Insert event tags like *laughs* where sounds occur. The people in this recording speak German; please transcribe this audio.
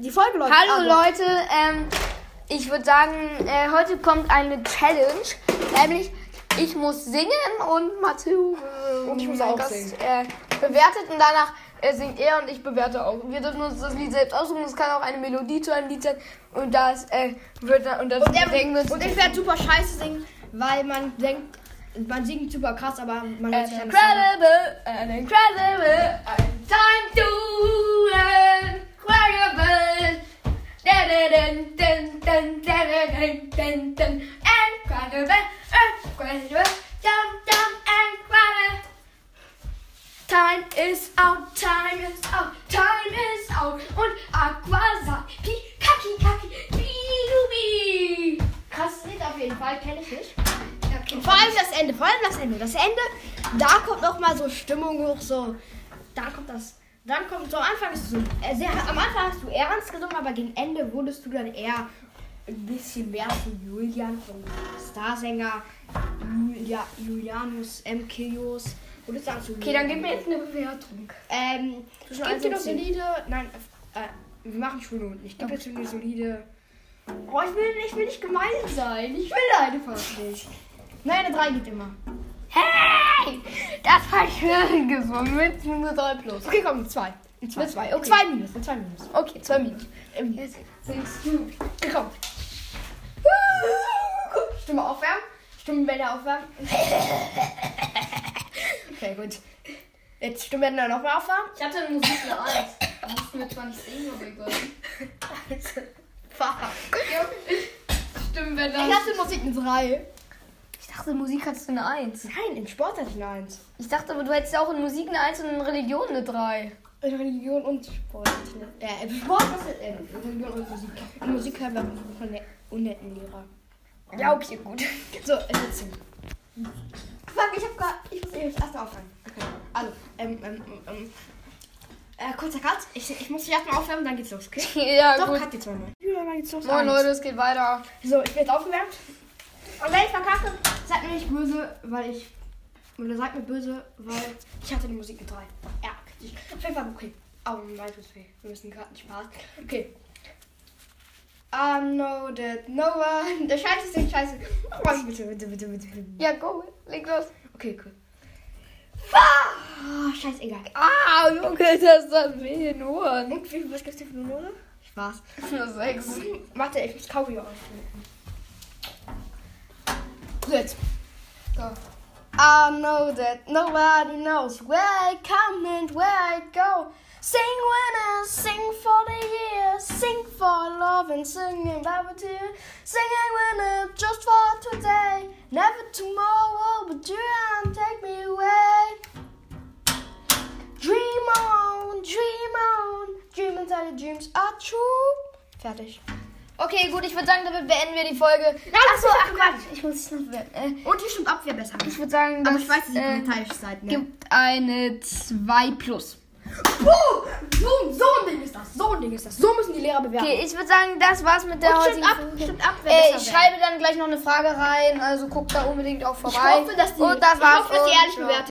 die Folge läuft. Hallo aber- Leute, ähm, ich würde sagen, äh, heute kommt eine Challenge. Nämlich, ich muss singen und Mathieu äh, Und ich muss auch singen. Äh, bewertet und danach äh, singt er und ich bewerte auch. Wir dürfen uns das Lied selbst aussuchen. Es kann auch eine Melodie zu einem Lied sein. Und das äh, wird dann. Und, das Und, er, und ich werde super scheiße singen, weil man denkt, man singt super krass, aber man hört An sich an. incredible, an incredible, an time dun. Incredible, incredible, dum, dum, incredible. Time is out, time is out, time is out. Und Aqua sagt, pi, kaki, kaki, bi, bi. Krasses Lied auf jeden Fall, kenne ich nicht. Und vor allem das Ende, vor allem das Ende. Das Ende, da kommt noch mal so Stimmung hoch, so. Dann kommt das. Dann kommt so am Anfang ist so. Äh, sehr, am Anfang hast du ernst gesungen, aber gegen Ende wurdest du dann eher ein bisschen mehr zu Julian von Starsänger Julia, Julianus M. Kilios. Wurdest dann zu Okay, dann gib mir jetzt eine Bewertung. Ähm, ich gebe dir und noch solide. Nein, äh, wir machen Schule unten. Ich gebe dir eine solide. Oh, ich will, ich will nicht gemein sein. Ich will einfach nicht. Nein, eine 3 geht immer. Hey! Das war schön gesungen mit nur 3 plus. Okay, komm, 2. Mit Eine zwei, 2, okay. 2 minus. Eine 2 minus. Okay, 2 Minuten. Ähm, Jetzt singst du. komm. Stimme aufwärmen. Stimmbänder aufwärmen. *laughs* Okay, gut. Jetzt Stimmbänder nochmal aufwärmen. Ich hatte eine Musik eine 1. Da mussten wir zwar nicht singen, aber egal. *laughs* Fuck. Stimmbänder. Ich hatte Musik eine 3. Ich dachte, Musik hattest du eine 1. Nein, in Sport hatte ich eine 1. Ich dachte, aber du hättest ja auch in Musik eine 1 und in Religion eine 3. In Religion und Sport. hatte ich eine- Äh, in Sport ist äh, in Religion und Musik. In Musik haben wir von der unnetten Lehrer. Ja, okay, gut. *laughs* So, jetzt. Fuck, ich hab grad. Ich muss eben erst mal aufhören. Okay. Also, ähm, ähm, ähm. Äh, kurzer Cut. Ich, ich muss dich erstmal aufwärmen, dann geht's los, okay? *laughs* Ja, Doch, gut. Cut jetzt mal. Ja, dann geht's los. Moin. Leute, es geht weiter. So, ich bin jetzt aufgewärmt. Und wenn ich verkacke, seid mir nicht böse, weil ich. Oder seid mir böse, weil ich hatte die Musik mit drei. Ja, richtig. Auf jeden Fall okay. Oh, mein tut's weh. Wir müssen gerade nicht Spaß. Okay. I know that no one. Der Scheiße ist nicht scheiße. Oh, bitte, bitte, bitte, bitte. Ja, go. Leg los. Okay, cool. Ah, scheißegal. Ah, Junge, das ist weh in Ohren. Und wie viel was gibt's dir für eine Note? Spaß. Nur 6. Warte, ich muss Kaugummi ausschneiden. So, jetzt. So. I know that nobody knows where I come and where I go. Sing when I sing for the year, sing for love and singing about tear. Singing when I just for today, never tomorrow, but you and take me away. Dream on, dream on, dream until your dreams are true. Fertig. Okay, gut, ich würde sagen, damit beenden wir die Folge. Achso, ach Quatsch, ich muss es noch bewerten. Äh, Und die stimmt ab, wer besser ich würde sagen, Aber ich weiß, dass ihr äh, seid, ne? gibt eine 2 plus. Boom! So, so ein Ding ist das. So ein Ding ist das. So müssen die Lehrer bewerten. Okay, ich würde sagen, das war's mit der Und heutigen stimmt ab, Folge. ab, Äh, ich schreibe dann gleich noch eine Frage rein, also guckt da unbedingt auch vorbei. Ich hoffe, dass die, Und das ich war's. hoffe, dass die ehrlich ciao. bewertet.